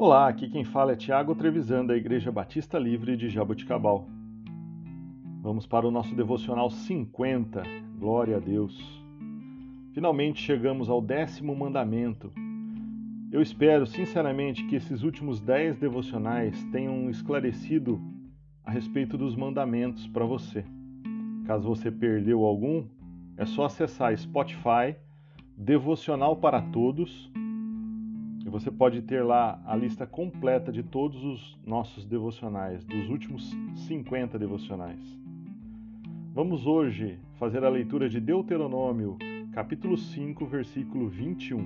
Olá, aqui quem fala é Tiago Trevisan, da Igreja Batista Livre de Jaboticabal. Vamos para o nosso devocional 50. Glória a Deus. Finalmente chegamos ao décimo mandamento. Eu espero sinceramente que esses últimos dez devocionais tenham esclarecido a respeito dos mandamentos para você. Caso você perdeu algum, é só acessar Spotify, Devocional para Todos e você pode ter lá a lista completa de todos os nossos devocionais, dos últimos 50 devocionais. Vamos hoje fazer a leitura de Deuteronômio, capítulo 5, versículo 21.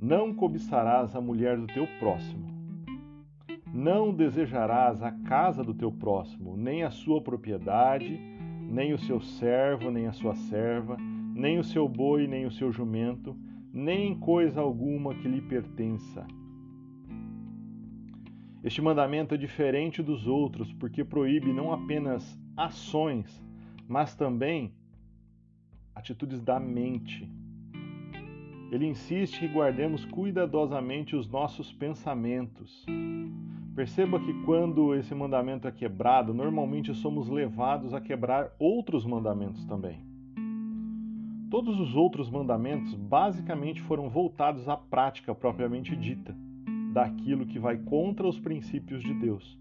Não cobiçarás a mulher do teu próximo. Não desejarás a casa do teu próximo, nem a sua propriedade, nem o seu servo, nem a sua serva, nem o seu boi, nem o seu jumento, nem coisa alguma que lhe pertença. Este mandamento é diferente dos outros porque proíbe não apenas ações, mas também atitudes da mente. Ele insiste que guardemos cuidadosamente os nossos pensamentos. Perceba que quando esse mandamento é quebrado, normalmente somos levados a quebrar outros mandamentos também. Todos os outros mandamentos basicamente foram voltados à prática propriamente dita, daquilo que vai contra os princípios de Deus.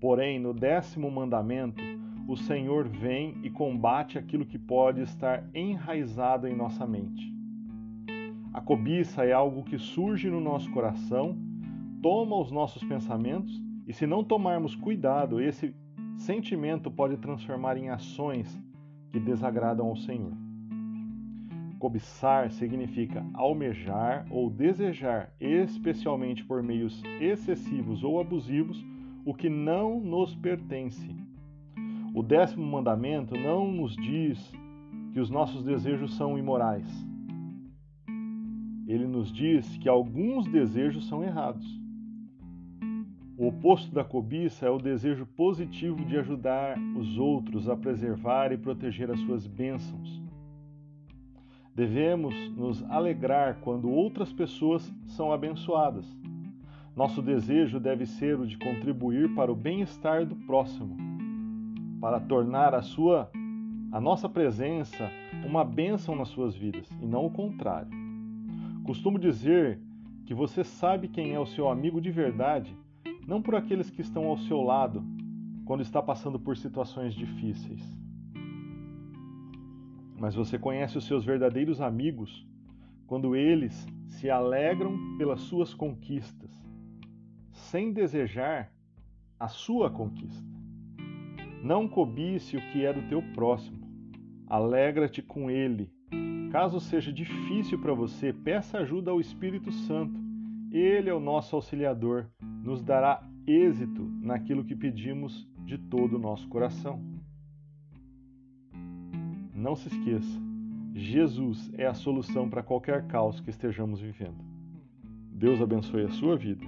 Porém, no décimo mandamento, o Senhor vem e combate aquilo que pode estar enraizado em nossa mente. A cobiça é algo que surge no nosso coração, toma os nossos pensamentos e, se não tomarmos cuidado, esse sentimento pode transformar em ações que desagradam ao Senhor. Cobiçar significa almejar ou desejar, especialmente por meios excessivos ou abusivos, o que não nos pertence. O décimo mandamento não nos diz que os nossos desejos são imorais. Ele nos diz que alguns desejos são errados. O oposto da cobiça é o desejo positivo de ajudar os outros a preservar e proteger as suas bênçãos. Devemos nos alegrar quando outras pessoas são abençoadas. Nosso desejo deve ser o de contribuir para o bem-estar do próximo, para tornar a sua a nossa presença uma bênção nas suas vidas e não o contrário. Costumo dizer que você sabe quem é o seu amigo de verdade, não por aqueles que estão ao seu lado quando está passando por situações difíceis mas você conhece os seus verdadeiros amigos quando eles se alegram pelas suas conquistas, sem desejar a sua conquista. Não cobice o que é do teu próximo, alegra-te com ele. Caso seja difícil para você, peça ajuda ao Espírito Santo. Ele é o nosso auxiliador, nos dará êxito naquilo que pedimos de todo o nosso coração. Não se esqueça, Jesus é a solução para qualquer caos que estejamos vivendo. Deus abençoe a sua vida